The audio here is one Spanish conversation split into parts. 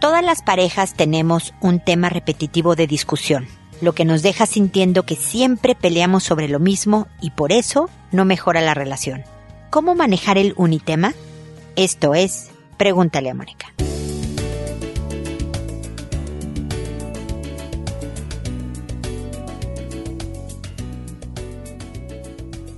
Todas las parejas tenemos un tema repetitivo de discusión, lo que nos deja sintiendo que siempre peleamos sobre lo mismo y por eso no mejora la relación. ¿Cómo manejar el unitema? Esto es, pregúntale a Mónica.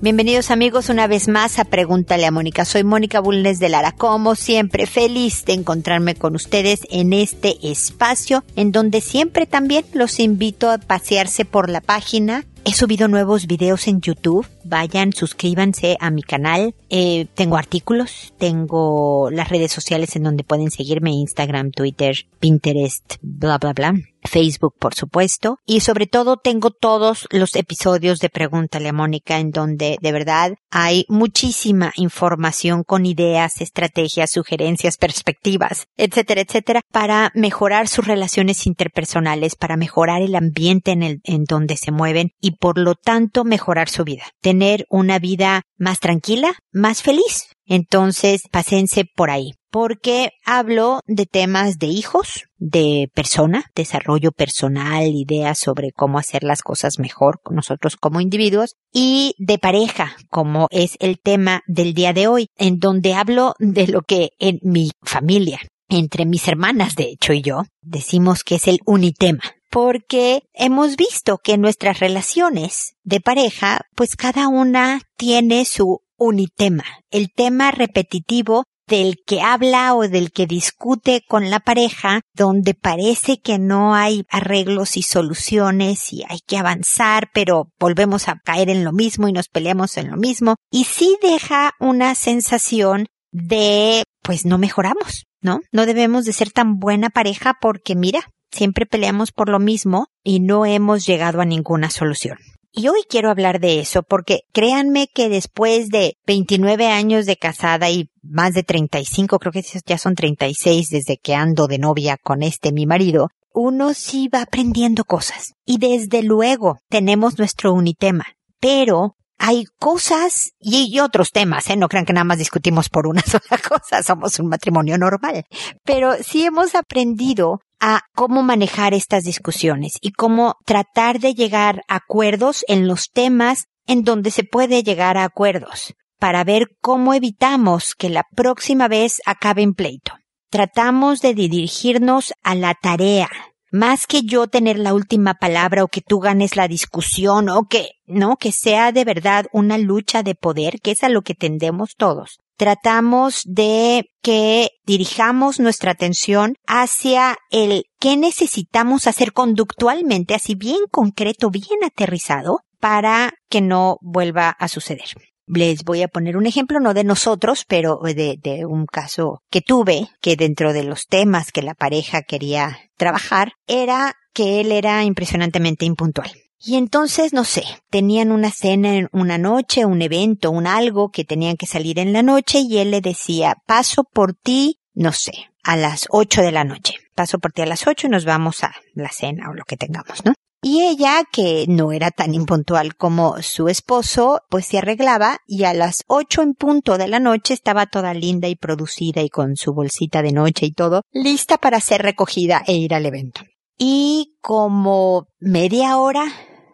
Bienvenidos amigos una vez más a Pregúntale a Mónica. Soy Mónica Bulnes de Lara, como siempre feliz de encontrarme con ustedes en este espacio en donde siempre también los invito a pasearse por la página He subido nuevos videos en YouTube. Vayan, suscríbanse a mi canal. Eh, tengo artículos, tengo las redes sociales en donde pueden seguirme, Instagram, Twitter, Pinterest, bla, bla, bla. Facebook, por supuesto. Y sobre todo tengo todos los episodios de Pregúntale a Mónica en donde de verdad hay muchísima información con ideas, estrategias, sugerencias, perspectivas, etcétera, etcétera, para mejorar sus relaciones interpersonales, para mejorar el ambiente en el, en donde se mueven y por lo tanto mejorar su vida. Tener una vida más tranquila, más feliz. Entonces, pasense por ahí porque hablo de temas de hijos, de persona, desarrollo personal, ideas sobre cómo hacer las cosas mejor nosotros como individuos y de pareja, como es el tema del día de hoy, en donde hablo de lo que en mi familia, entre mis hermanas de hecho y yo, decimos que es el unitema porque hemos visto que en nuestras relaciones de pareja, pues cada una tiene su unitema, el tema repetitivo del que habla o del que discute con la pareja, donde parece que no hay arreglos y soluciones y hay que avanzar, pero volvemos a caer en lo mismo y nos peleamos en lo mismo, y sí deja una sensación de, pues no mejoramos, ¿no? No debemos de ser tan buena pareja porque mira, siempre peleamos por lo mismo y no hemos llegado a ninguna solución. Y hoy quiero hablar de eso porque créanme que después de 29 años de casada y más de 35, creo que ya son 36 desde que ando de novia con este mi marido, uno sí va aprendiendo cosas. Y desde luego tenemos nuestro unitema. Pero hay cosas y, otros temas, ¿eh? No crean que nada más discutimos por una sola cosa, somos un matrimonio normal. Pero sí hemos aprendido a cómo manejar estas discusiones y cómo tratar de llegar a acuerdos en los temas en donde se puede llegar a acuerdos para ver cómo evitamos que la próxima vez acabe en pleito. Tratamos de dirigirnos a la tarea, más que yo tener la última palabra o que tú ganes la discusión o que, no, que sea de verdad una lucha de poder, que es a lo que tendemos todos tratamos de que dirijamos nuestra atención hacia el qué necesitamos hacer conductualmente, así bien concreto, bien aterrizado, para que no vuelva a suceder. Les voy a poner un ejemplo, no de nosotros, pero de, de, un caso que tuve, que dentro de los temas que la pareja quería trabajar, era que él era impresionantemente impuntual. Y entonces, no sé, tenían una cena en una noche, un evento, un algo que tenían que salir en la noche y él le decía, paso por ti, no sé, a las ocho de la noche. Paso por ti a las ocho y nos vamos a la cena o lo que tengamos, ¿no? Y ella, que no era tan impuntual como su esposo, pues se arreglaba y a las ocho en punto de la noche estaba toda linda y producida y con su bolsita de noche y todo, lista para ser recogida e ir al evento. Y como media hora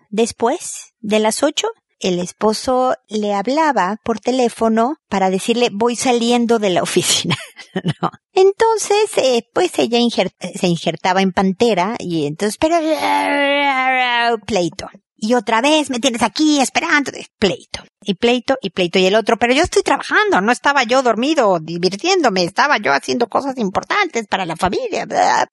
Después de las ocho, el esposo le hablaba por teléfono para decirle voy saliendo de la oficina. no. Entonces, eh, pues ella se injertaba en pantera y entonces, pero, pleito. Y otra vez me tienes aquí esperando, pleito. Y pleito y pleito y el otro, pero yo estoy trabajando, no estaba yo dormido divirtiéndome, estaba yo haciendo cosas importantes para la familia,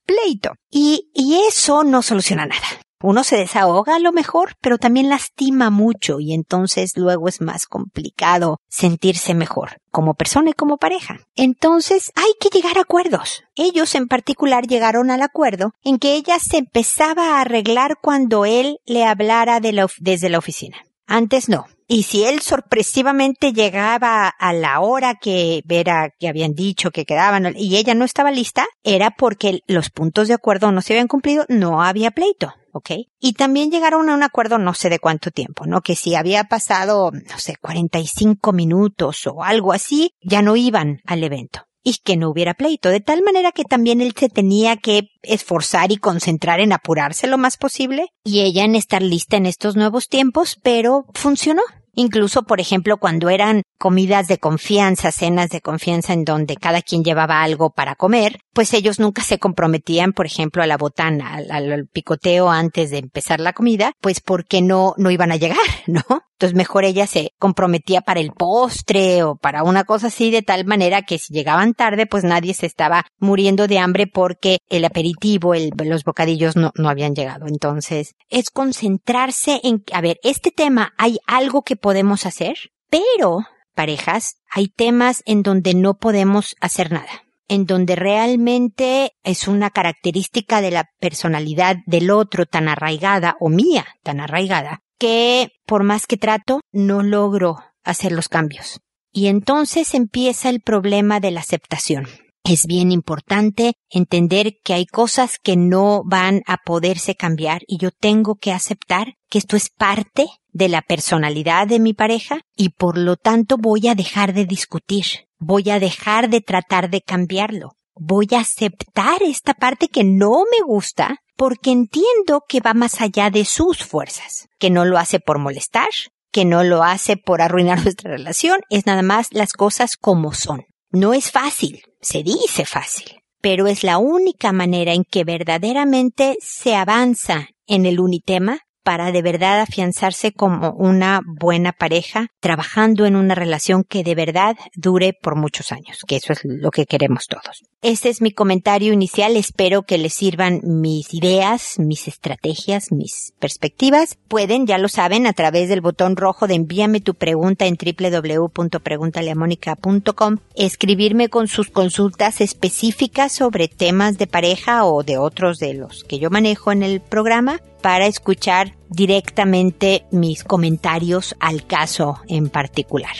pleito. Y, y eso no soluciona nada uno se desahoga a lo mejor, pero también lastima mucho y entonces luego es más complicado sentirse mejor como persona y como pareja. Entonces hay que llegar a acuerdos. Ellos en particular llegaron al acuerdo en que ella se empezaba a arreglar cuando él le hablara desde la oficina. Antes no. Y si él sorpresivamente llegaba a la hora que era que habían dicho que quedaban y ella no estaba lista, era porque los puntos de acuerdo no se habían cumplido, no había pleito. ¿ok? Y también llegaron a un acuerdo no sé de cuánto tiempo, ¿no? Que si había pasado, no sé, 45 minutos o algo así, ya no iban al evento. Y que no hubiera pleito, de tal manera que también él se tenía que esforzar y concentrar en apurarse lo más posible y ella en estar lista en estos nuevos tiempos, pero funcionó. Incluso, por ejemplo, cuando eran comidas de confianza, cenas de confianza en donde cada quien llevaba algo para comer, pues ellos nunca se comprometían, por ejemplo, a la botana, al, picoteo antes de empezar la comida, pues porque no, no iban a llegar, ¿no? Entonces mejor ella se comprometía para el postre o para una cosa así de tal manera que si llegaban tarde, pues nadie se estaba muriendo de hambre porque el aperitivo, el, los bocadillos no, no habían llegado. Entonces es concentrarse en, a ver, este tema, ¿hay algo que podemos hacer? Pero parejas, hay temas en donde no podemos hacer nada en donde realmente es una característica de la personalidad del otro tan arraigada o mía tan arraigada que por más que trato no logro hacer los cambios. Y entonces empieza el problema de la aceptación. Es bien importante entender que hay cosas que no van a poderse cambiar y yo tengo que aceptar que esto es parte de la personalidad de mi pareja y por lo tanto voy a dejar de discutir, voy a dejar de tratar de cambiarlo, voy a aceptar esta parte que no me gusta porque entiendo que va más allá de sus fuerzas, que no lo hace por molestar, que no lo hace por arruinar nuestra relación, es nada más las cosas como son. No es fácil, se dice fácil, pero es la única manera en que verdaderamente se avanza en el unitema para de verdad afianzarse como una buena pareja, trabajando en una relación que de verdad dure por muchos años, que eso es lo que queremos todos. Ese es mi comentario inicial, espero que les sirvan mis ideas, mis estrategias, mis perspectivas. Pueden, ya lo saben, a través del botón rojo de envíame tu pregunta en www.preguntaleamónica.com, escribirme con sus consultas específicas sobre temas de pareja o de otros de los que yo manejo en el programa para escuchar directamente mis comentarios al caso en particular.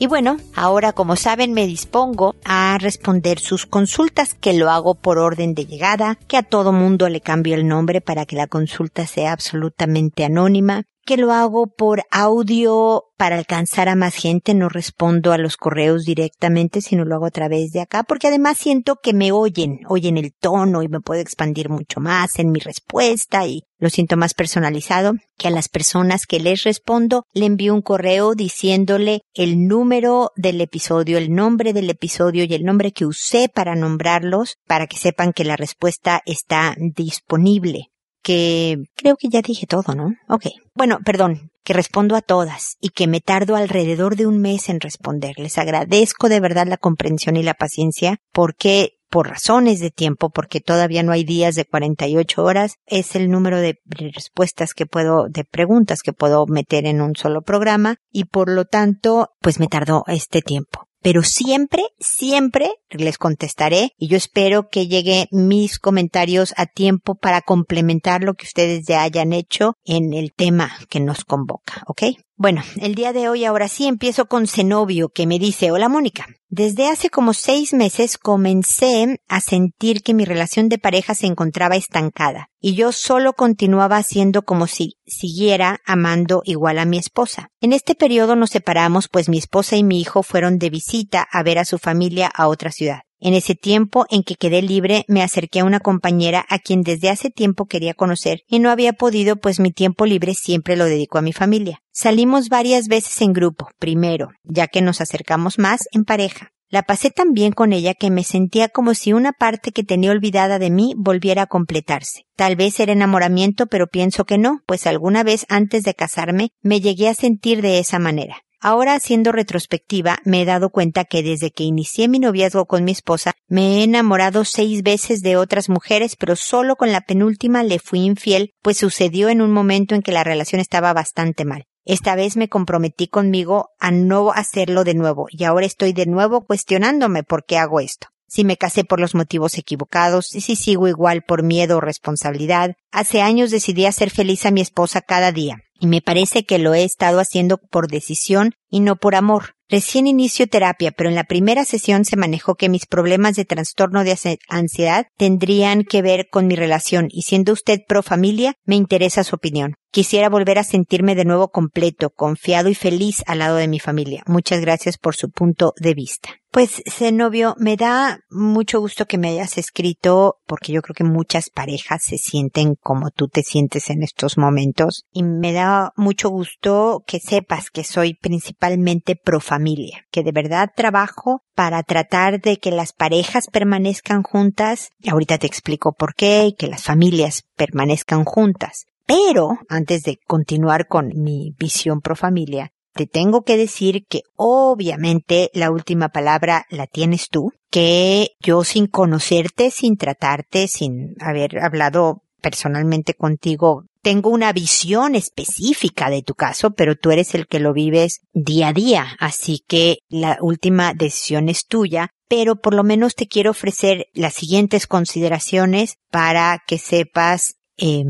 Y bueno, ahora como saben me dispongo a responder sus consultas que lo hago por orden de llegada, que a todo mundo le cambio el nombre para que la consulta sea absolutamente anónima que lo hago por audio para alcanzar a más gente, no respondo a los correos directamente, sino lo hago a través de acá, porque además siento que me oyen, oyen el tono y me puedo expandir mucho más en mi respuesta y lo siento más personalizado, que a las personas que les respondo. Le envío un correo diciéndole el número del episodio, el nombre del episodio y el nombre que usé para nombrarlos, para que sepan que la respuesta está disponible que creo que ya dije todo, ¿no? Ok. Bueno, perdón, que respondo a todas y que me tardo alrededor de un mes en responder. Les agradezco de verdad la comprensión y la paciencia porque por razones de tiempo, porque todavía no hay días de 48 horas, es el número de respuestas que puedo, de preguntas que puedo meter en un solo programa y por lo tanto, pues me tardó este tiempo pero siempre, siempre les contestaré y yo espero que lleguen mis comentarios a tiempo para complementar lo que ustedes ya hayan hecho en el tema que nos convoca, ¿ok? Bueno, el día de hoy ahora sí empiezo con Zenobio que me dice, hola Mónica, desde hace como seis meses comencé a sentir que mi relación de pareja se encontraba estancada y yo solo continuaba haciendo como si siguiera amando igual a mi esposa. En este periodo nos separamos pues mi esposa y mi hijo fueron de visita a ver a su familia a otra ciudad. En ese tiempo en que quedé libre me acerqué a una compañera a quien desde hace tiempo quería conocer y no había podido pues mi tiempo libre siempre lo dedico a mi familia. Salimos varias veces en grupo, primero, ya que nos acercamos más en pareja. La pasé tan bien con ella que me sentía como si una parte que tenía olvidada de mí volviera a completarse. Tal vez era enamoramiento, pero pienso que no, pues alguna vez antes de casarme me llegué a sentir de esa manera. Ahora haciendo retrospectiva me he dado cuenta que desde que inicié mi noviazgo con mi esposa me he enamorado seis veces de otras mujeres, pero solo con la penúltima le fui infiel, pues sucedió en un momento en que la relación estaba bastante mal. Esta vez me comprometí conmigo a no hacerlo de nuevo y ahora estoy de nuevo cuestionándome por qué hago esto si me casé por los motivos equivocados y si sigo igual por miedo o responsabilidad. Hace años decidí hacer feliz a mi esposa cada día y me parece que lo he estado haciendo por decisión y no por amor. Recién inicio terapia, pero en la primera sesión se manejó que mis problemas de trastorno de ansiedad tendrían que ver con mi relación y siendo usted pro familia, me interesa su opinión. Quisiera volver a sentirme de nuevo completo, confiado y feliz al lado de mi familia. Muchas gracias por su punto de vista. Pues, Zenobio, me da mucho gusto que me hayas escrito porque yo creo que muchas parejas se sienten como tú te sientes en estos momentos y me da mucho gusto que sepas que soy principalmente pro familia, que de verdad trabajo para tratar de que las parejas permanezcan juntas. Ahorita te explico por qué y que las familias permanezcan juntas. Pero, antes de continuar con mi visión pro familia, te tengo que decir que obviamente la última palabra la tienes tú, que yo sin conocerte, sin tratarte, sin haber hablado personalmente contigo, tengo una visión específica de tu caso, pero tú eres el que lo vives día a día, así que la última decisión es tuya, pero por lo menos te quiero ofrecer las siguientes consideraciones para que sepas eh,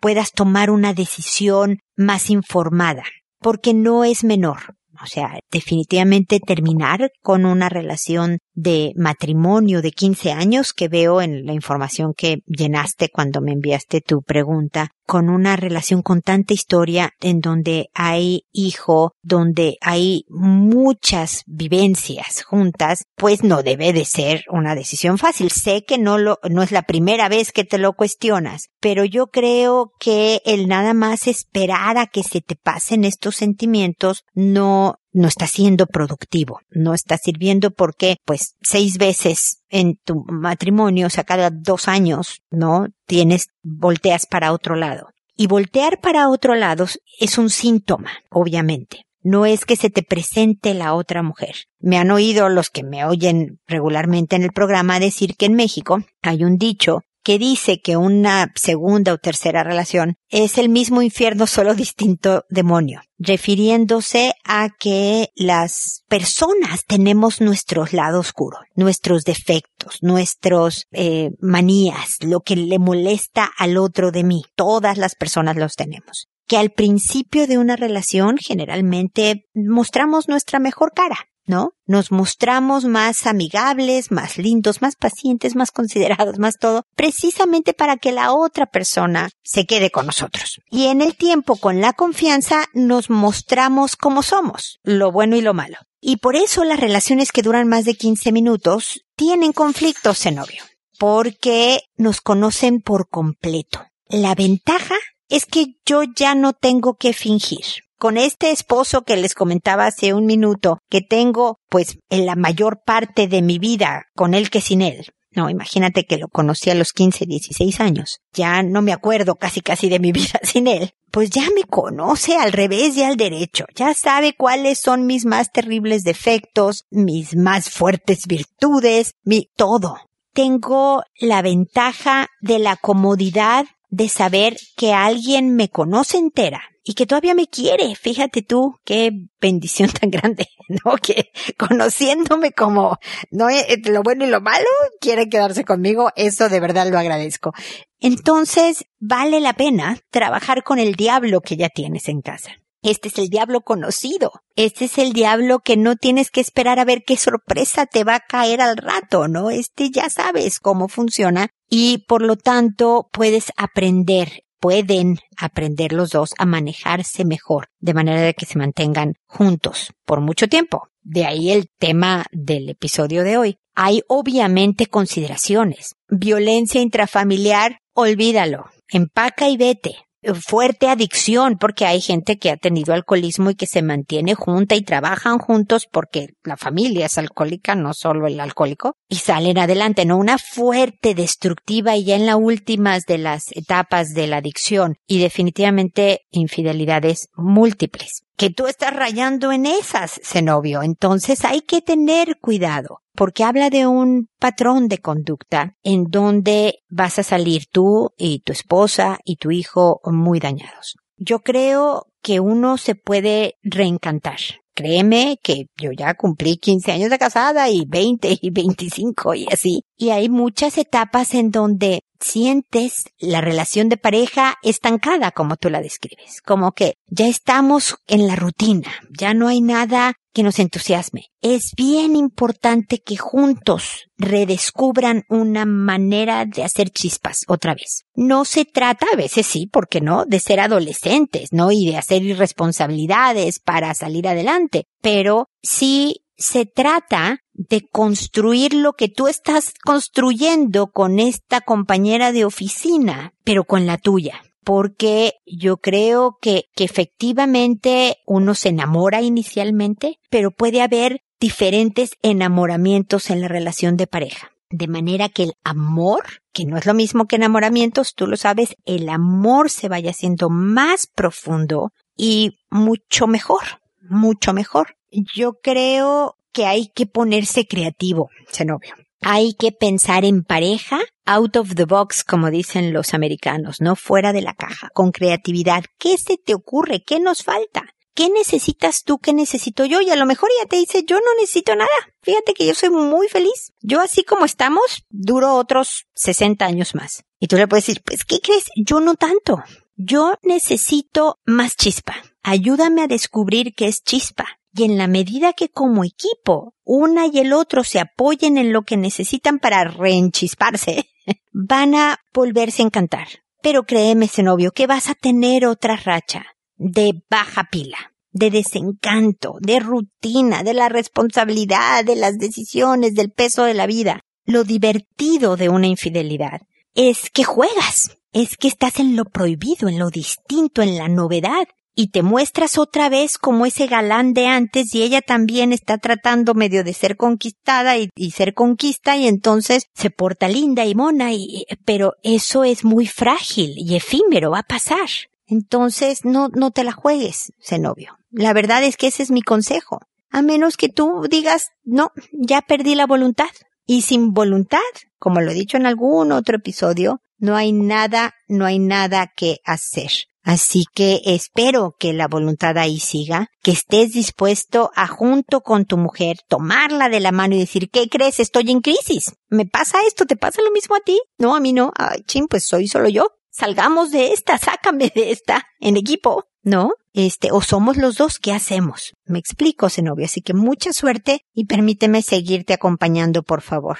puedas tomar una decisión más informada, porque no es menor. O sea, definitivamente terminar con una relación de matrimonio de 15 años que veo en la información que llenaste cuando me enviaste tu pregunta, con una relación con tanta historia en donde hay hijo, donde hay muchas vivencias juntas, pues no debe de ser una decisión fácil. Sé que no lo, no es la primera vez que te lo cuestionas, pero yo creo que el nada más esperar a que se te pasen estos sentimientos no no está siendo productivo, no está sirviendo porque, pues, seis veces en tu matrimonio, o sea, cada dos años, ¿no? Tienes, volteas para otro lado. Y voltear para otro lado es un síntoma, obviamente. No es que se te presente la otra mujer. Me han oído los que me oyen regularmente en el programa decir que en México hay un dicho que dice que una segunda o tercera relación es el mismo infierno, solo distinto demonio, refiriéndose a que las personas tenemos nuestros lados oscuros, nuestros defectos, nuestros eh, manías, lo que le molesta al otro de mí. Todas las personas los tenemos que al principio de una relación generalmente mostramos nuestra mejor cara. ¿No? Nos mostramos más amigables, más lindos, más pacientes, más considerados, más todo, precisamente para que la otra persona se quede con nosotros. Y en el tiempo, con la confianza, nos mostramos como somos, lo bueno y lo malo. Y por eso las relaciones que duran más de 15 minutos tienen conflictos en novio, porque nos conocen por completo. La ventaja es que yo ya no tengo que fingir con este esposo que les comentaba hace un minuto, que tengo pues en la mayor parte de mi vida con él que sin él. No, imagínate que lo conocí a los 15, 16 años. Ya no me acuerdo casi casi de mi vida sin él. Pues ya me conoce al revés y al derecho. Ya sabe cuáles son mis más terribles defectos, mis más fuertes virtudes, mi todo. Tengo la ventaja de la comodidad de saber que alguien me conoce entera y que todavía me quiere. Fíjate tú, qué bendición tan grande, ¿no? Que conociéndome como, no, eh, lo bueno y lo malo, quiere quedarse conmigo. Eso de verdad lo agradezco. Entonces, vale la pena trabajar con el diablo que ya tienes en casa. Este es el diablo conocido. Este es el diablo que no tienes que esperar a ver qué sorpresa te va a caer al rato, ¿no? Este ya sabes cómo funciona y por lo tanto puedes aprender pueden aprender los dos a manejarse mejor, de manera de que se mantengan juntos por mucho tiempo. De ahí el tema del episodio de hoy. Hay obviamente consideraciones. Violencia intrafamiliar, olvídalo. Empaca y vete fuerte adicción, porque hay gente que ha tenido alcoholismo y que se mantiene junta y trabajan juntos porque la familia es alcohólica, no solo el alcohólico, y salen adelante, ¿no? Una fuerte destructiva y ya en las últimas de las etapas de la adicción y definitivamente infidelidades múltiples que tú estás rayando en esas, Zenobio. Entonces hay que tener cuidado, porque habla de un patrón de conducta en donde vas a salir tú y tu esposa y tu hijo muy dañados. Yo creo que uno se puede reencantar. Créeme que yo ya cumplí 15 años de casada y 20 y 25 y así. Y hay muchas etapas en donde sientes la relación de pareja estancada como tú la describes, como que ya estamos en la rutina, ya no hay nada que nos entusiasme. Es bien importante que juntos redescubran una manera de hacer chispas otra vez. No se trata, a veces sí, porque no, de ser adolescentes, ¿no? Y de hacer irresponsabilidades para salir adelante, pero sí se trata de construir lo que tú estás construyendo con esta compañera de oficina, pero con la tuya. Porque yo creo que, que efectivamente uno se enamora inicialmente, pero puede haber diferentes enamoramientos en la relación de pareja. De manera que el amor, que no es lo mismo que enamoramientos, tú lo sabes, el amor se vaya haciendo más profundo y mucho mejor, mucho mejor yo creo que hay que ponerse creativo, Zenobio. Hay que pensar en pareja, out of the box, como dicen los americanos, no fuera de la caja, con creatividad. ¿Qué se te ocurre? ¿Qué nos falta? ¿Qué necesitas tú? ¿Qué necesito yo? Y a lo mejor ya te dice, yo no necesito nada. Fíjate que yo soy muy feliz. Yo así como estamos, duro otros 60 años más. Y tú le puedes decir, pues, ¿qué crees? Yo no tanto. Yo necesito más chispa. Ayúdame a descubrir qué es chispa y en la medida que como equipo una y el otro se apoyen en lo que necesitan para reenchisparse, van a volverse a encantar. Pero créeme, novio, que vas a tener otra racha de baja pila, de desencanto, de rutina, de la responsabilidad, de las decisiones, del peso de la vida. Lo divertido de una infidelidad es que juegas, es que estás en lo prohibido, en lo distinto, en la novedad, y te muestras otra vez como ese galán de antes y ella también está tratando medio de ser conquistada y, ser conquista y entonces se porta linda y mona y, pero eso es muy frágil y efímero, va a pasar. Entonces no, no te la juegues, novio. La verdad es que ese es mi consejo. A menos que tú digas, no, ya perdí la voluntad. Y sin voluntad, como lo he dicho en algún otro episodio, no hay nada, no hay nada que hacer. Así que espero que la voluntad ahí siga, que estés dispuesto a junto con tu mujer tomarla de la mano y decir, ¿qué crees? Estoy en crisis. ¿Me pasa esto? ¿Te pasa lo mismo a ti? No, a mí no. Ay, ching, pues soy solo yo. Salgamos de esta, sácame de esta, en equipo. ¿No? Este, o somos los dos, ¿qué hacemos? Me explico, Zenobia, así que mucha suerte y permíteme seguirte acompañando, por favor.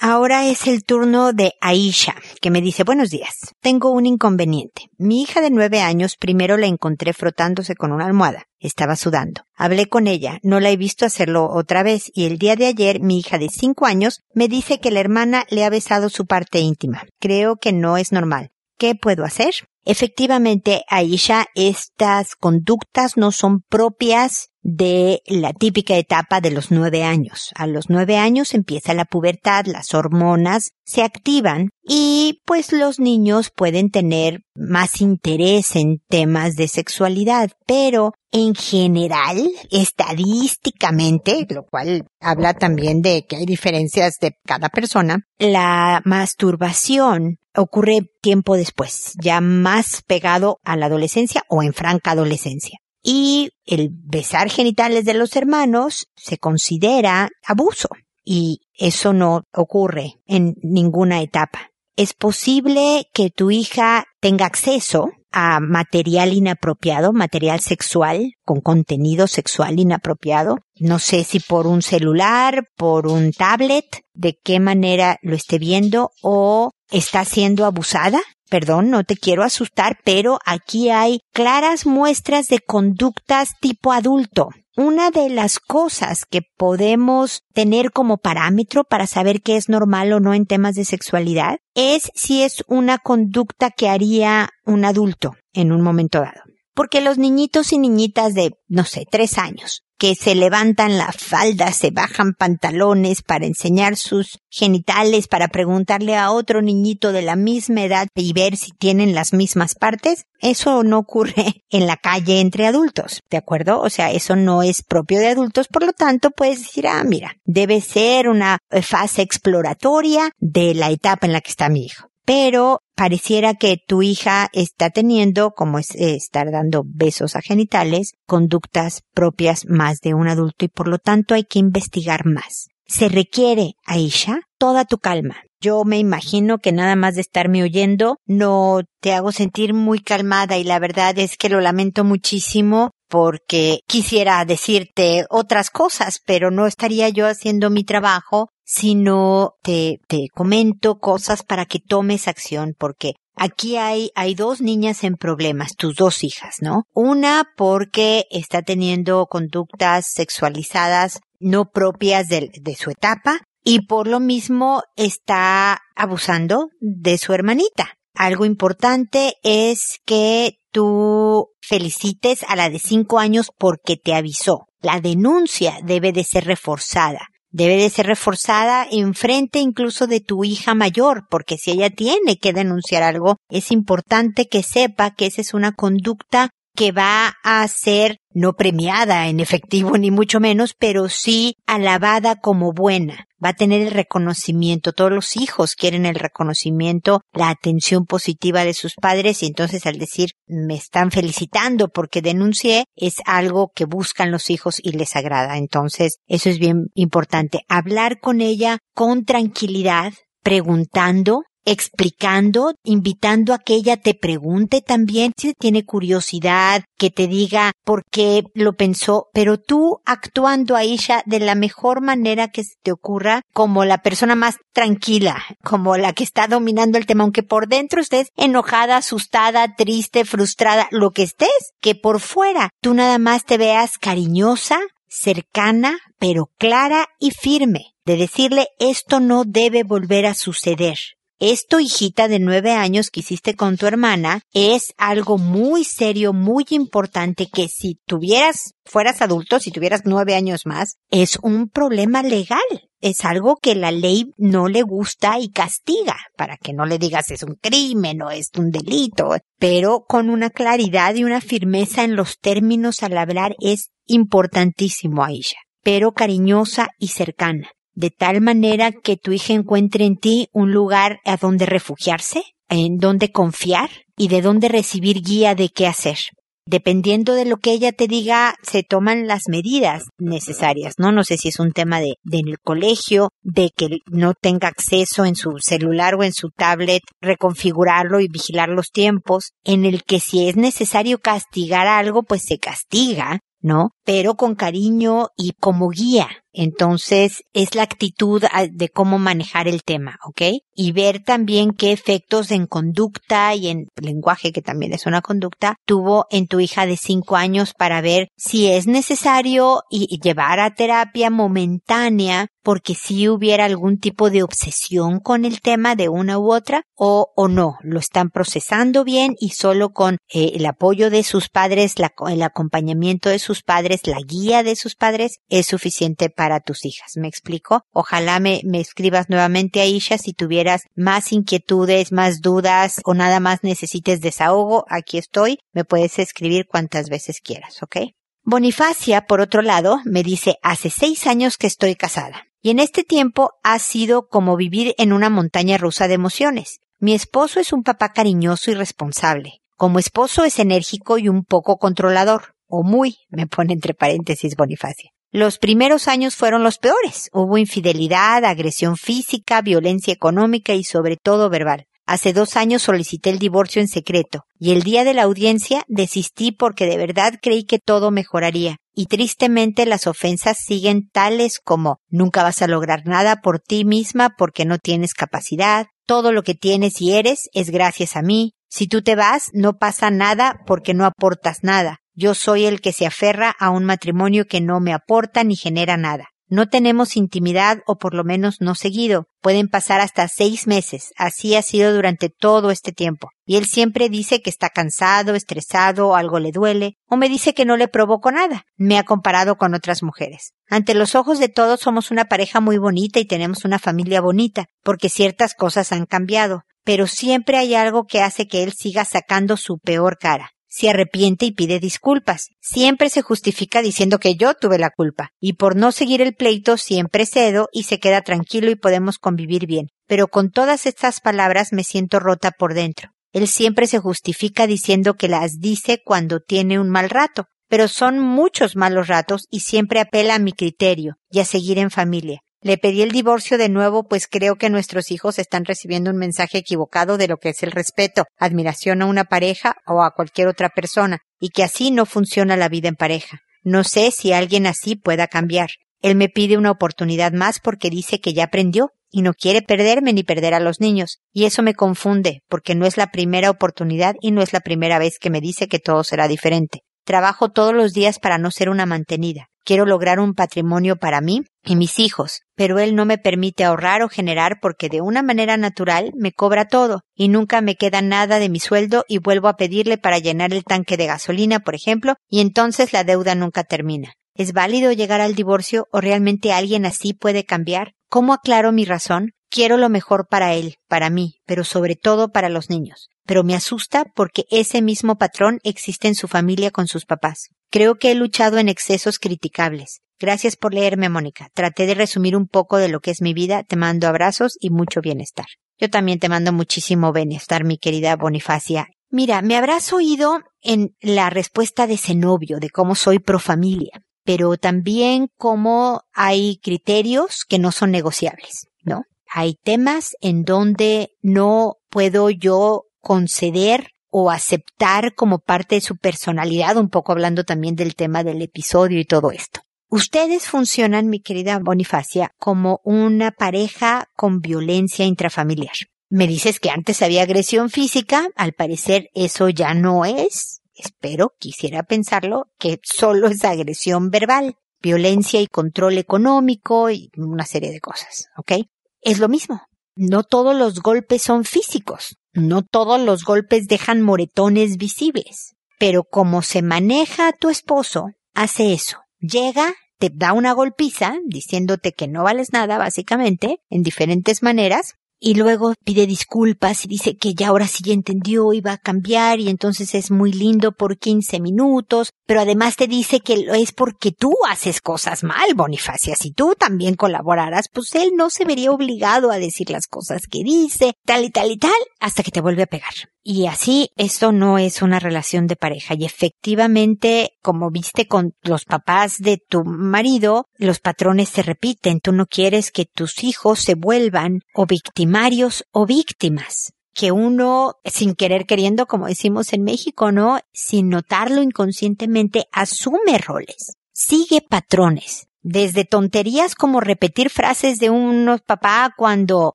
Ahora es el turno de Aisha, que me dice buenos días. Tengo un inconveniente. Mi hija de nueve años primero la encontré frotándose con una almohada. Estaba sudando. Hablé con ella, no la he visto hacerlo otra vez, y el día de ayer mi hija de cinco años me dice que la hermana le ha besado su parte íntima. Creo que no es normal. ¿Qué puedo hacer? Efectivamente, Aisha, estas conductas no son propias de la típica etapa de los nueve años. A los nueve años empieza la pubertad, las hormonas se activan y pues los niños pueden tener más interés en temas de sexualidad, pero en general, estadísticamente, lo cual habla también de que hay diferencias de cada persona, la masturbación ocurre tiempo después, ya más pegado a la adolescencia o en franca adolescencia. Y el besar genitales de los hermanos se considera abuso y eso no ocurre en ninguna etapa. Es posible que tu hija tenga acceso a material inapropiado, material sexual, con contenido sexual inapropiado. No sé si por un celular, por un tablet, de qué manera lo esté viendo o está siendo abusada. Perdón, no te quiero asustar, pero aquí hay claras muestras de conductas tipo adulto. Una de las cosas que podemos tener como parámetro para saber qué es normal o no en temas de sexualidad es si es una conducta que haría un adulto en un momento dado. Porque los niñitos y niñitas de, no sé, tres años que se levantan la falda, se bajan pantalones para enseñar sus genitales, para preguntarle a otro niñito de la misma edad y ver si tienen las mismas partes, eso no ocurre en la calle entre adultos, ¿de acuerdo? O sea, eso no es propio de adultos, por lo tanto puedes decir, ah, mira, debe ser una fase exploratoria de la etapa en la que está mi hijo pero pareciera que tu hija está teniendo, como es eh, estar dando besos a genitales, conductas propias más de un adulto y por lo tanto hay que investigar más. Se requiere, Aisha, toda tu calma. Yo me imagino que nada más de estarme oyendo no te hago sentir muy calmada y la verdad es que lo lamento muchísimo porque quisiera decirte otras cosas, pero no estaría yo haciendo mi trabajo, sino te, te comento cosas para que tomes acción porque Aquí hay, hay dos niñas en problemas, tus dos hijas, ¿no? Una porque está teniendo conductas sexualizadas no propias de, de su etapa y por lo mismo está abusando de su hermanita. Algo importante es que tú felicites a la de cinco años porque te avisó. La denuncia debe de ser reforzada debe de ser reforzada en frente incluso de tu hija mayor, porque si ella tiene que denunciar algo, es importante que sepa que esa es una conducta que va a ser no premiada en efectivo ni mucho menos, pero sí alabada como buena. Va a tener el reconocimiento. Todos los hijos quieren el reconocimiento, la atención positiva de sus padres y entonces al decir me están felicitando porque denuncié es algo que buscan los hijos y les agrada. Entonces eso es bien importante. Hablar con ella con tranquilidad, preguntando, explicando, invitando a que ella te pregunte también si tiene curiosidad, que te diga por qué lo pensó, pero tú actuando a ella de la mejor manera que se te ocurra, como la persona más tranquila, como la que está dominando el tema, aunque por dentro estés enojada, asustada, triste, frustrada, lo que estés, que por fuera tú nada más te veas cariñosa, cercana, pero clara y firme, de decirle esto no debe volver a suceder. Esto, hijita de nueve años que hiciste con tu hermana, es algo muy serio, muy importante que si tuvieras, fueras adulto, si tuvieras nueve años más, es un problema legal. Es algo que la ley no le gusta y castiga, para que no le digas es un crimen o es un delito, pero con una claridad y una firmeza en los términos al hablar es importantísimo a ella, pero cariñosa y cercana de tal manera que tu hija encuentre en ti un lugar a donde refugiarse, en donde confiar y de donde recibir guía de qué hacer. Dependiendo de lo que ella te diga, se toman las medidas necesarias, ¿no? No sé si es un tema de, de en el colegio, de que no tenga acceso en su celular o en su tablet, reconfigurarlo y vigilar los tiempos, en el que si es necesario castigar algo, pues se castiga, ¿no? Pero con cariño y como guía. Entonces, es la actitud ah, de cómo manejar el tema, ¿ok? Y ver también qué efectos en conducta y en lenguaje, que también es una conducta, tuvo en tu hija de cinco años para ver si es necesario y llevar a terapia momentánea porque si hubiera algún tipo de obsesión con el tema de una u otra o, o no, lo están procesando bien y solo con eh, el apoyo de sus padres, el acompañamiento de sus padres, la guía de sus padres es suficiente para tus hijas. ¿Me explico? Ojalá me, me escribas nuevamente a Isha si tuvieras más inquietudes, más dudas o nada más necesites desahogo. Aquí estoy. Me puedes escribir cuantas veces quieras, ¿ok? Bonifacia, por otro lado, me dice, hace seis años que estoy casada. Y en este tiempo ha sido como vivir en una montaña rusa de emociones. Mi esposo es un papá cariñoso y responsable. Como esposo es enérgico y un poco controlador. O muy, me pone entre paréntesis Bonifacia. Los primeros años fueron los peores. Hubo infidelidad, agresión física, violencia económica y sobre todo verbal. Hace dos años solicité el divorcio en secreto y el día de la audiencia desistí porque de verdad creí que todo mejoraría. Y tristemente las ofensas siguen tales como nunca vas a lograr nada por ti misma porque no tienes capacidad, todo lo que tienes y eres es gracias a mí, si tú te vas no pasa nada porque no aportas nada, yo soy el que se aferra a un matrimonio que no me aporta ni genera nada. No tenemos intimidad o por lo menos no seguido. Pueden pasar hasta seis meses. Así ha sido durante todo este tiempo. Y él siempre dice que está cansado, estresado, algo le duele, o me dice que no le provoco nada. Me ha comparado con otras mujeres. Ante los ojos de todos somos una pareja muy bonita y tenemos una familia bonita, porque ciertas cosas han cambiado. Pero siempre hay algo que hace que él siga sacando su peor cara se arrepiente y pide disculpas. Siempre se justifica diciendo que yo tuve la culpa, y por no seguir el pleito siempre cedo y se queda tranquilo y podemos convivir bien. Pero con todas estas palabras me siento rota por dentro. Él siempre se justifica diciendo que las dice cuando tiene un mal rato, pero son muchos malos ratos y siempre apela a mi criterio y a seguir en familia. Le pedí el divorcio de nuevo, pues creo que nuestros hijos están recibiendo un mensaje equivocado de lo que es el respeto, admiración a una pareja o a cualquier otra persona, y que así no funciona la vida en pareja. No sé si alguien así pueda cambiar. Él me pide una oportunidad más porque dice que ya aprendió y no quiere perderme ni perder a los niños. Y eso me confunde, porque no es la primera oportunidad y no es la primera vez que me dice que todo será diferente. Trabajo todos los días para no ser una mantenida. Quiero lograr un patrimonio para mí y mis hijos, pero él no me permite ahorrar o generar porque de una manera natural me cobra todo y nunca me queda nada de mi sueldo y vuelvo a pedirle para llenar el tanque de gasolina, por ejemplo, y entonces la deuda nunca termina. ¿Es válido llegar al divorcio o realmente alguien así puede cambiar? ¿Cómo aclaro mi razón? Quiero lo mejor para él, para mí, pero sobre todo para los niños. Pero me asusta porque ese mismo patrón existe en su familia con sus papás. Creo que he luchado en excesos criticables. Gracias por leerme, Mónica. Traté de resumir un poco de lo que es mi vida. Te mando abrazos y mucho bienestar. Yo también te mando muchísimo bienestar, mi querida Bonifacia. Mira, me habrás oído en la respuesta de ese novio, de cómo soy pro familia pero también como hay criterios que no son negociables, ¿no? Hay temas en donde no puedo yo conceder o aceptar como parte de su personalidad, un poco hablando también del tema del episodio y todo esto. Ustedes funcionan, mi querida Bonifacia, como una pareja con violencia intrafamiliar. Me dices que antes había agresión física, al parecer eso ya no es, espero, quisiera pensarlo, que solo es agresión verbal, violencia y control económico y una serie de cosas, ¿ok? Es lo mismo. No todos los golpes son físicos, no todos los golpes dejan moretones visibles, pero como se maneja a tu esposo, hace eso. Llega, te da una golpiza, diciéndote que no vales nada, básicamente, en diferentes maneras, y luego pide disculpas y dice que ya ahora sí ya entendió y va a cambiar y entonces es muy lindo por 15 minutos, pero además te dice que es porque tú haces cosas mal, Bonifacia. Si tú también colaboraras, pues él no se vería obligado a decir las cosas que dice, tal y tal y tal, hasta que te vuelve a pegar. Y así esto no es una relación de pareja. Y efectivamente, como viste con los papás de tu marido, los patrones se repiten. Tú no quieres que tus hijos se vuelvan o victimarios o víctimas que uno, sin querer queriendo, como decimos en México, ¿no? Sin notarlo inconscientemente, asume roles, sigue patrones desde tonterías como repetir frases de unos papá cuando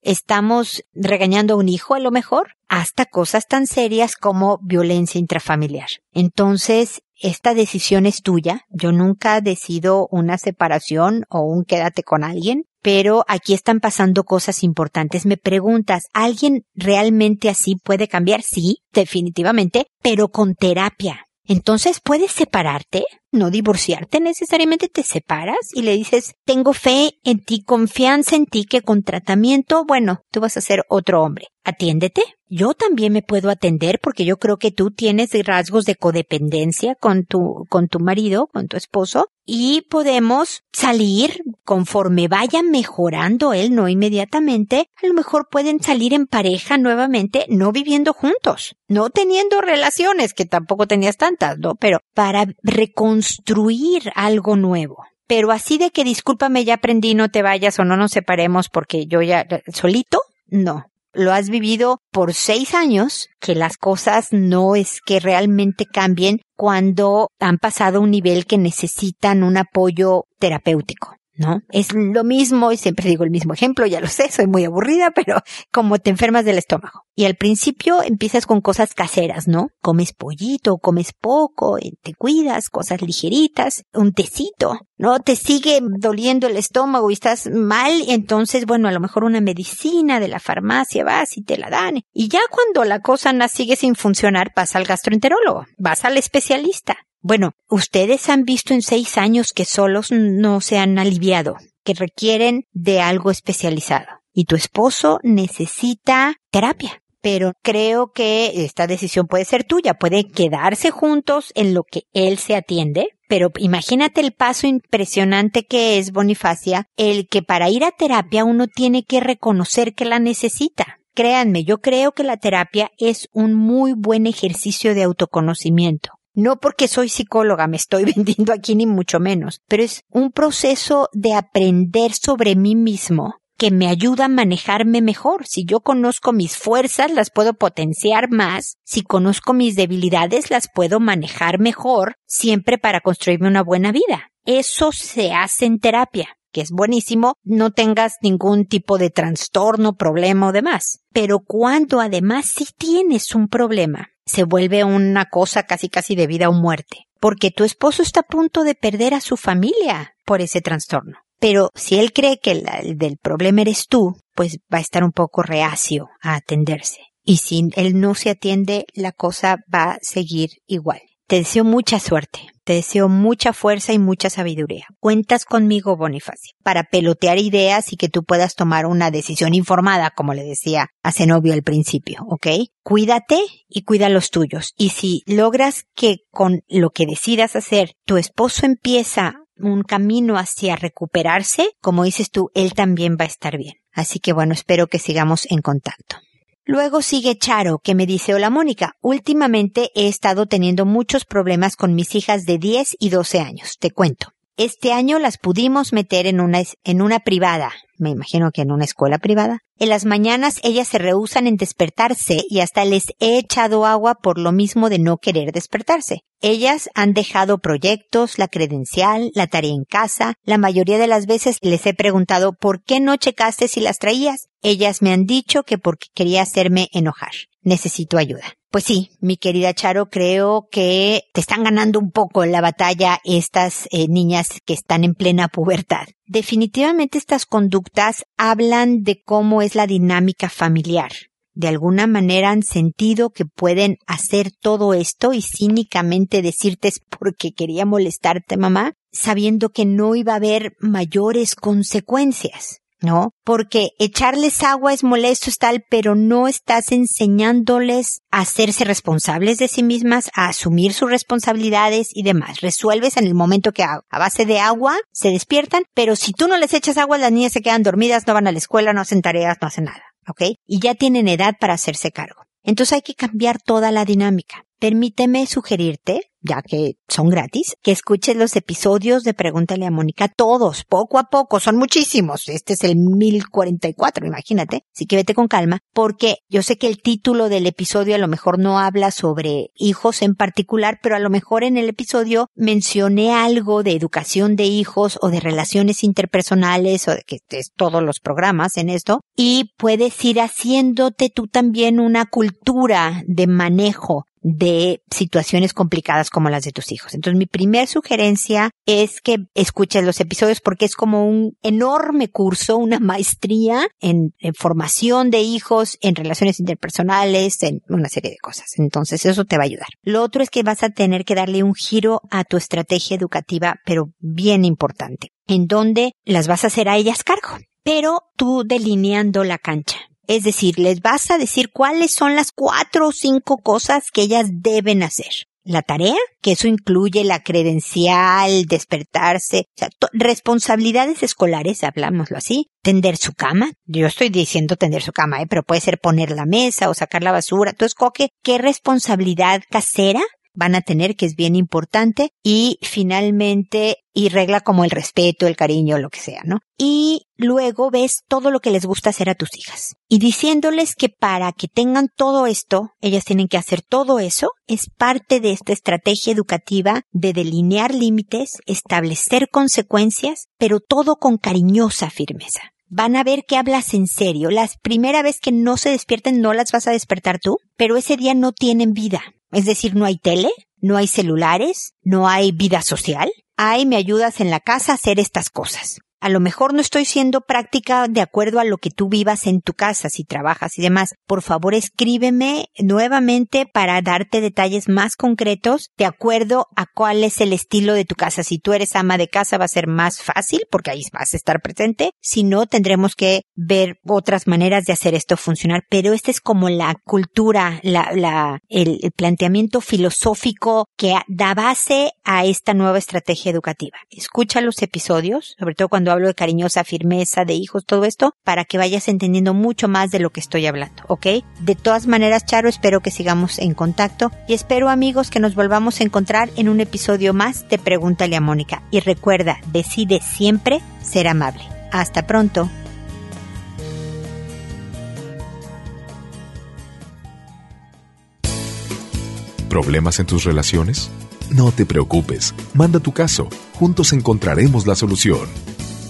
estamos regañando a un hijo a lo mejor, hasta cosas tan serias como violencia intrafamiliar. Entonces, esta decisión es tuya. Yo nunca decido una separación o un quédate con alguien, pero aquí están pasando cosas importantes. Me preguntas, ¿alguien realmente así puede cambiar? Sí, definitivamente, pero con terapia. Entonces puedes separarte, no divorciarte necesariamente, te separas y le dices, tengo fe en ti, confianza en ti, que con tratamiento, bueno, tú vas a ser otro hombre. Atiéndete. Yo también me puedo atender porque yo creo que tú tienes rasgos de codependencia con tu, con tu marido, con tu esposo, y podemos salir conforme vaya mejorando él, no inmediatamente, a lo mejor pueden salir en pareja nuevamente, no viviendo juntos, no teniendo relaciones, que tampoco tenías tantas, ¿no? Pero para reconstruir algo nuevo. Pero así de que discúlpame, ya aprendí, no te vayas o no nos separemos porque yo ya solito, no lo has vivido por seis años, que las cosas no es que realmente cambien cuando han pasado un nivel que necesitan un apoyo terapéutico. ¿No? Es lo mismo, y siempre digo el mismo ejemplo, ya lo sé, soy muy aburrida, pero como te enfermas del estómago. Y al principio empiezas con cosas caseras, ¿no? Comes pollito, comes poco, eh, te cuidas, cosas ligeritas, un tecito, ¿no? Te sigue doliendo el estómago y estás mal, entonces, bueno, a lo mejor una medicina de la farmacia vas y te la dan. Y ya cuando la cosa no sigue sin funcionar, vas al gastroenterólogo, vas al especialista. Bueno, ustedes han visto en seis años que solos no se han aliviado, que requieren de algo especializado. Y tu esposo necesita terapia. Pero creo que esta decisión puede ser tuya. Puede quedarse juntos en lo que él se atiende. Pero imagínate el paso impresionante que es, Bonifacia, el que para ir a terapia uno tiene que reconocer que la necesita. Créanme, yo creo que la terapia es un muy buen ejercicio de autoconocimiento No porque soy psicóloga, me estoy vendiendo aquí ni mucho menos, pero es un proceso de aprender sobre mí mismo que me ayuda a manejarme mejor. Si yo conozco mis fuerzas, las puedo potenciar más. Si conozco mis debilidades, las puedo manejar mejor, siempre para construirme una buena vida. Eso se hace en terapia que es buenísimo, no tengas ningún tipo de trastorno, problema o demás. Pero cuando además sí tienes un problema, se vuelve una cosa casi casi de vida o muerte. Porque tu esposo está a punto de perder a su familia por ese trastorno. Pero si él cree que el, del problema eres tú, pues va a estar un poco reacio a atenderse. Y si él no se atiende, la cosa va a seguir igual. Te deseo mucha suerte. Te deseo mucha fuerza y mucha sabiduría. Cuentas conmigo, Bonifacio, para pelotear ideas y que tú puedas tomar una decisión informada, como le decía a Zenobio al principio, ¿ok? Cuídate y cuida los tuyos. Y si logras que con lo que decidas hacer, tu esposo empieza un camino hacia recuperarse, como dices tú, él también va a estar bien. Así que bueno, espero que sigamos en contacto. Luego sigue Charo, que me dice, hola Mónica, últimamente he estado teniendo muchos problemas con mis hijas de 10 y 12 años, te cuento. Este año las pudimos meter en una, en una privada, me imagino que en una escuela privada. En las mañanas ellas se rehusan en despertarse y hasta les he echado agua por lo mismo de no querer despertarse. Ellas han dejado proyectos, la credencial, la tarea en casa. La mayoría de las veces les he preguntado ¿por qué no checaste si las traías? Ellas me han dicho que porque quería hacerme enojar. Necesito ayuda. Pues sí, mi querida Charo, creo que te están ganando un poco la batalla estas eh, niñas que están en plena pubertad. Definitivamente estas conductas hablan de cómo es la dinámica familiar. De alguna manera han sentido que pueden hacer todo esto y cínicamente decirte es porque quería molestarte mamá, sabiendo que no iba a haber mayores consecuencias. ¿No? Porque echarles agua es molesto, es tal, pero no estás enseñándoles a hacerse responsables de sí mismas, a asumir sus responsabilidades y demás. Resuelves en el momento que a base de agua se despiertan, pero si tú no les echas agua, las niñas se quedan dormidas, no van a la escuela, no hacen tareas, no hacen nada, ¿ok? Y ya tienen edad para hacerse cargo. Entonces hay que cambiar toda la dinámica. Permíteme sugerirte ya que son gratis, que escuches los episodios de Pregúntale a Mónica, todos, poco a poco, son muchísimos. Este es el 1044, imagínate. Así que vete con calma, porque yo sé que el título del episodio a lo mejor no habla sobre hijos en particular, pero a lo mejor en el episodio mencioné algo de educación de hijos o de relaciones interpersonales o de que es todos los programas en esto y puedes ir haciéndote tú también una cultura de manejo de situaciones complicadas como las de tus hijos. Entonces mi primera sugerencia es que escuches los episodios porque es como un enorme curso, una maestría en, formación de hijos, en relaciones interpersonales, en una serie de cosas. Entonces eso te va a ayudar. Lo otro es que vas a tener que darle un giro a tu estrategia educativa, pero bien importante, en donde las vas a hacer a ellas cargo pero tú delineando la cancha. Es decir, les vas a decir cuáles son las cuatro o cinco cosas que ellas deben hacer. La tarea, que eso incluye la credencial, despertarse, o sea, responsabilidades escolares, hablámoslo así, tender su cama. Yo estoy diciendo tender su cama, ¿eh? pero puede ser poner la mesa o sacar la basura. Tú escoge qué responsabilidad casera van a tener, que es bien importante, y finalmente, y regla como el respeto, el cariño, lo que sea, ¿no? Y luego ves todo lo que les gusta hacer a tus hijas. Y diciéndoles que para que tengan todo esto, ellas tienen que hacer todo eso, es parte de esta estrategia educativa de delinear límites, establecer consecuencias, pero todo con cariñosa firmeza van a ver que hablas en serio. La primera vez que no se despierten no las vas a despertar tú, pero ese día no tienen vida. Es decir, no hay tele, no hay celulares, no hay vida social. Hay, me ayudas en la casa a hacer estas cosas a lo mejor no estoy siendo práctica de acuerdo a lo que tú vivas en tu casa, si trabajas y demás. Por favor, escríbeme nuevamente para darte detalles más concretos de acuerdo a cuál es el estilo de tu casa. Si tú eres ama de casa va a ser más fácil porque ahí vas a estar presente. Si no, tendremos que ver otras maneras de hacer esto funcionar. Pero esta es como la cultura, la, la, el, el planteamiento filosófico que da base a esta nueva estrategia educativa. Escucha los episodios, sobre todo cuando hablo de cariñosa firmeza, de hijos, todo esto, para que vayas entendiendo mucho más de lo que estoy hablando, ¿ok? De todas maneras, Charo, espero que sigamos en contacto y espero amigos que nos volvamos a encontrar en un episodio más de Pregúntale a Mónica. Y recuerda, decide siempre ser amable. Hasta pronto. ¿Problemas en tus relaciones? No te preocupes, manda tu caso, juntos encontraremos la solución.